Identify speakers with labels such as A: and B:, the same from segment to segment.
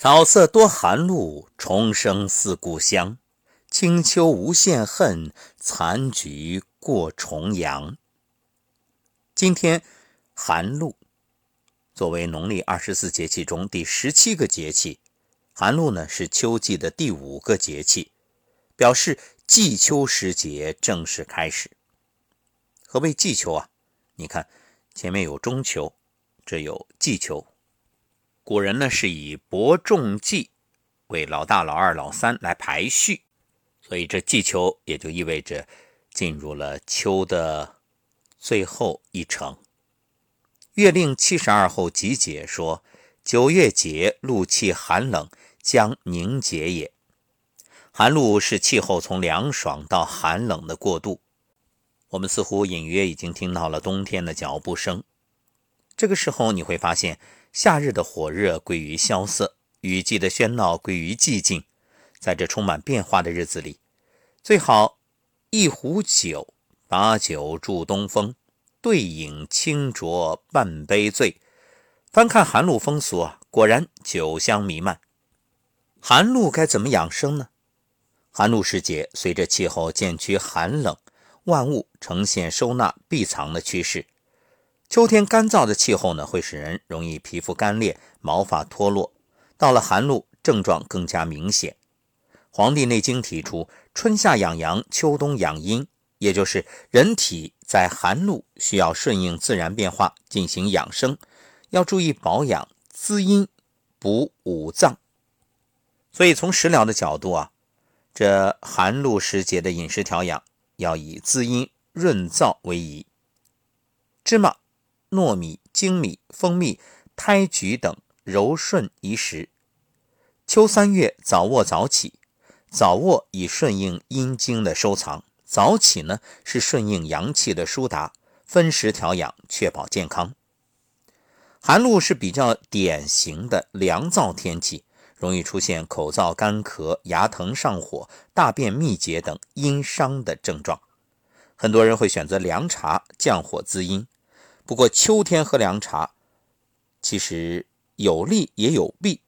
A: 草色多寒露，虫声似故乡。清秋无限恨，残菊过重阳。今天寒露，作为农历二十四节气中第十七个节气，寒露呢是秋季的第五个节气，表示季秋时节正式开始。何谓季秋啊？你看前面有中秋，这有季秋。古人呢是以伯仲季为老大、老二、老三来排序，所以这季秋也就意味着进入了秋的最后一程。《月令七十二候集解》说：“九月节，露气寒冷，将凝结也。”寒露是气候从凉爽到寒冷的过渡。我们似乎隐约已经听到了冬天的脚步声。这个时候你会发现。夏日的火热归于萧瑟，雨季的喧闹归于寂静。在这充满变化的日子里，最好一壶酒，把酒祝东风，对影清浊半杯醉。翻看寒露风俗啊，果然酒香弥漫。寒露该怎么养生呢？寒露时节，随着气候渐趋寒冷，万物呈现收纳闭藏的趋势。秋天干燥的气候呢，会使人容易皮肤干裂、毛发脱落。到了寒露，症状更加明显。《黄帝内经》提出，春夏养阳，秋冬养阴，也就是人体在寒露需要顺应自然变化进行养生，要注意保养、滋阴、补五脏。所以从食疗的角度啊，这寒露时节的饮食调养要以滋阴润燥为宜。芝麻。糯米、粳米、蜂蜜、胎菊等柔顺宜食。秋三月早卧早起，早卧以顺应阴经的收藏，早起呢是顺应阳气的舒达。分时调养，确保健康。寒露是比较典型的凉燥天气，容易出现口燥干咳、牙疼上火、大便秘结等阴伤的症状。很多人会选择凉茶降火滋阴。不过秋天喝凉茶，其实有利也有弊，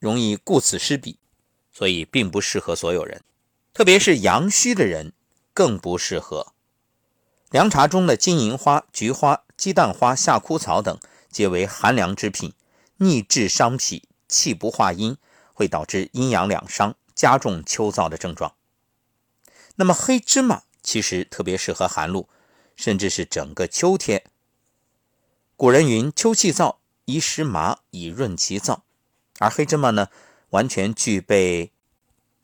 A: 容易顾此失彼，所以并不适合所有人，特别是阳虚的人更不适合。凉茶中的金银花、菊花、鸡蛋花、夏枯草等，皆为寒凉之品，逆滞伤脾，气不化阴，会导致阴阳两伤，加重秋燥的症状。那么黑芝麻其实特别适合寒露，甚至是整个秋天。古人云：“秋气燥，宜食麻以润其燥。”而黑芝麻呢，完全具备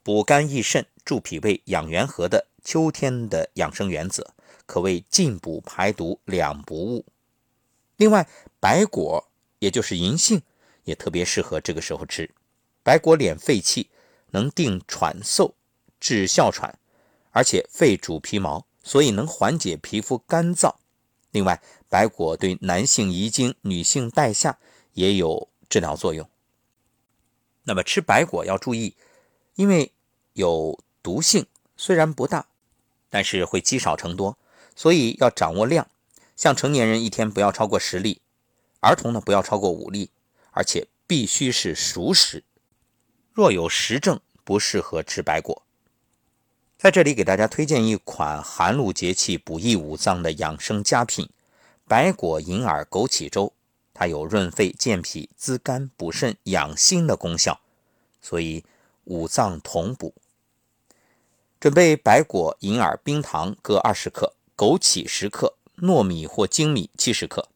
A: 补肝益肾、助脾胃、养元和的秋天的养生原则，可谓进补排毒两不误。另外，白果也就是银杏，也特别适合这个时候吃。白果敛肺气，能定喘嗽、治哮喘，而且肺主皮毛，所以能缓解皮肤干燥。另外，白果对男性遗精、女性带下也有治疗作用。那么吃白果要注意，因为有毒性，虽然不大，但是会积少成多，所以要掌握量。像成年人一天不要超过十粒，儿童呢不要超过五粒，而且必须是熟食。若有实症，不适合吃白果。在这里给大家推荐一款寒露节气补益五脏的养生佳品——白果银耳枸杞粥。它有润肺健脾、滋肝补肾、养心的功效，所以五脏同补。准备白果、银耳、冰糖各二十克，枸杞十克，糯米或精米七十克。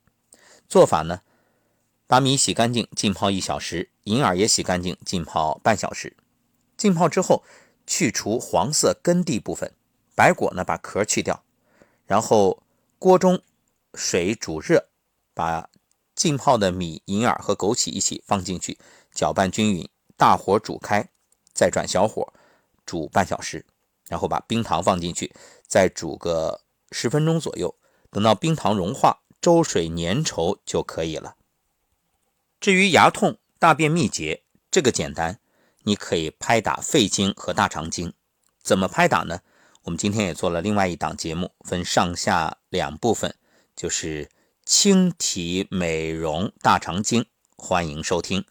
A: 做法呢？把米洗干净，浸泡一小时；银耳也洗干净，浸泡半小时。浸泡之后。去除黄色根蒂部分，白果呢把壳去掉，然后锅中水煮热，把浸泡的米、银耳和枸杞一起放进去，搅拌均匀，大火煮开，再转小火煮半小时，然后把冰糖放进去，再煮个十分钟左右，等到冰糖融化，粥水粘稠就可以了。至于牙痛、大便秘结，这个简单。你可以拍打肺经和大肠经，怎么拍打呢？我们今天也做了另外一档节目，分上下两部分，就是清体美容大肠经，欢迎收听。